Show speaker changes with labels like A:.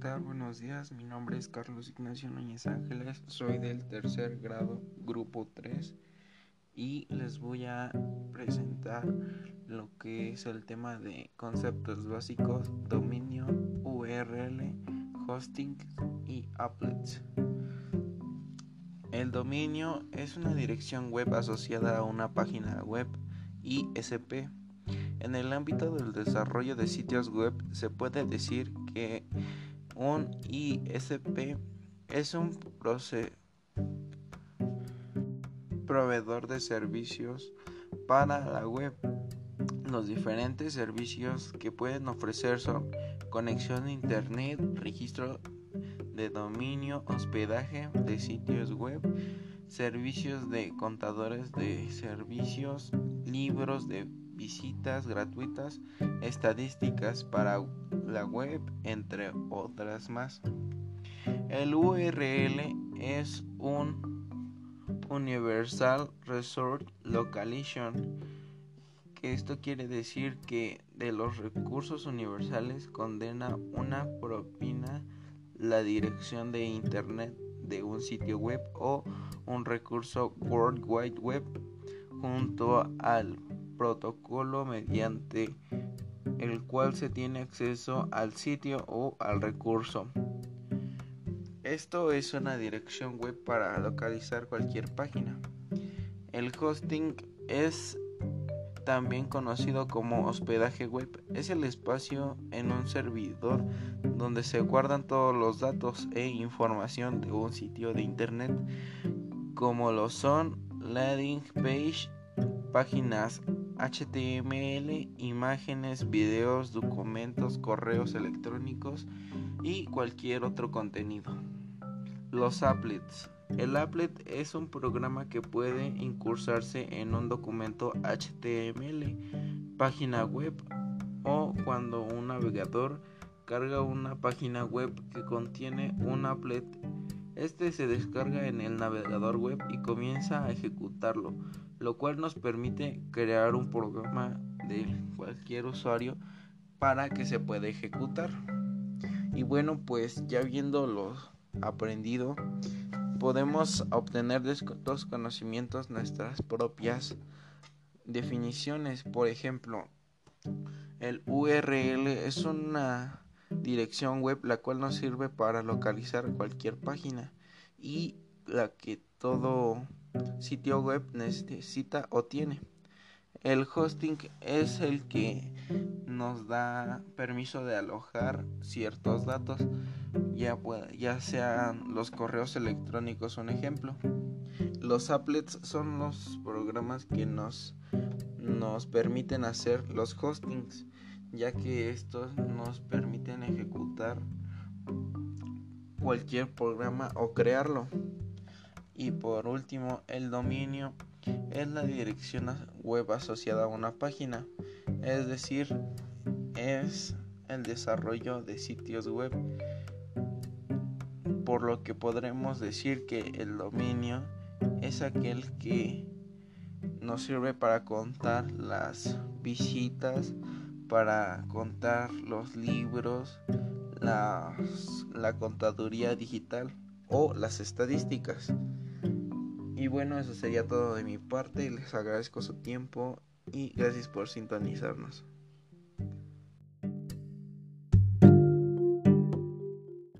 A: Buenos días, mi nombre es Carlos Ignacio Núñez Ángeles, soy del tercer grado, grupo 3, y les voy a presentar lo que es el tema de conceptos básicos, dominio, URL, hosting y applets. El dominio es una dirección web asociada a una página web ISP en el ámbito del desarrollo de sitios web se puede decir que un ISP es un proveedor de servicios para la web. Los diferentes servicios que pueden ofrecer son conexión a internet, registro de dominio, hospedaje de sitios web, servicios de contadores de servicios, libros de visitas gratuitas, estadísticas para la web, entre otras más. El URL es un Universal Resource Location, que esto quiere decir que de los recursos universales condena una propina la dirección de internet de un sitio web o un recurso World Wide Web junto al protocolo mediante el cual se tiene acceso al sitio o al recurso. Esto es una dirección web para localizar cualquier página. El hosting es también conocido como hospedaje web. Es el espacio en un servidor donde se guardan todos los datos e información de un sitio de internet, como lo son landing page, páginas HTML, imágenes, videos, documentos, correos electrónicos y cualquier otro contenido. Los applets. El applet es un programa que puede incursarse en un documento HTML, página web o cuando un navegador carga una página web que contiene un applet. Este se descarga en el navegador web y comienza a ejecutarlo lo cual nos permite crear un programa de cualquier usuario para que se pueda ejecutar. Y bueno, pues ya viéndolo aprendido, podemos obtener de estos conocimientos nuestras propias definiciones. Por ejemplo, el URL es una dirección web la cual nos sirve para localizar cualquier página y la que todo sitio web necesita o tiene. El hosting es el que nos da permiso de alojar ciertos datos, ya, ya sean los correos electrónicos un ejemplo. Los applets son los programas que nos, nos permiten hacer los hostings, ya que estos nos permiten ejecutar cualquier programa o crearlo. Y por último, el dominio es la dirección web asociada a una página, es decir, es el desarrollo de sitios web. Por lo que podremos decir que el dominio es aquel que nos sirve para contar las visitas, para contar los libros, la contaduría digital o las estadísticas. Y bueno, eso sería todo de mi parte. Les agradezco su tiempo y gracias por sintonizarnos.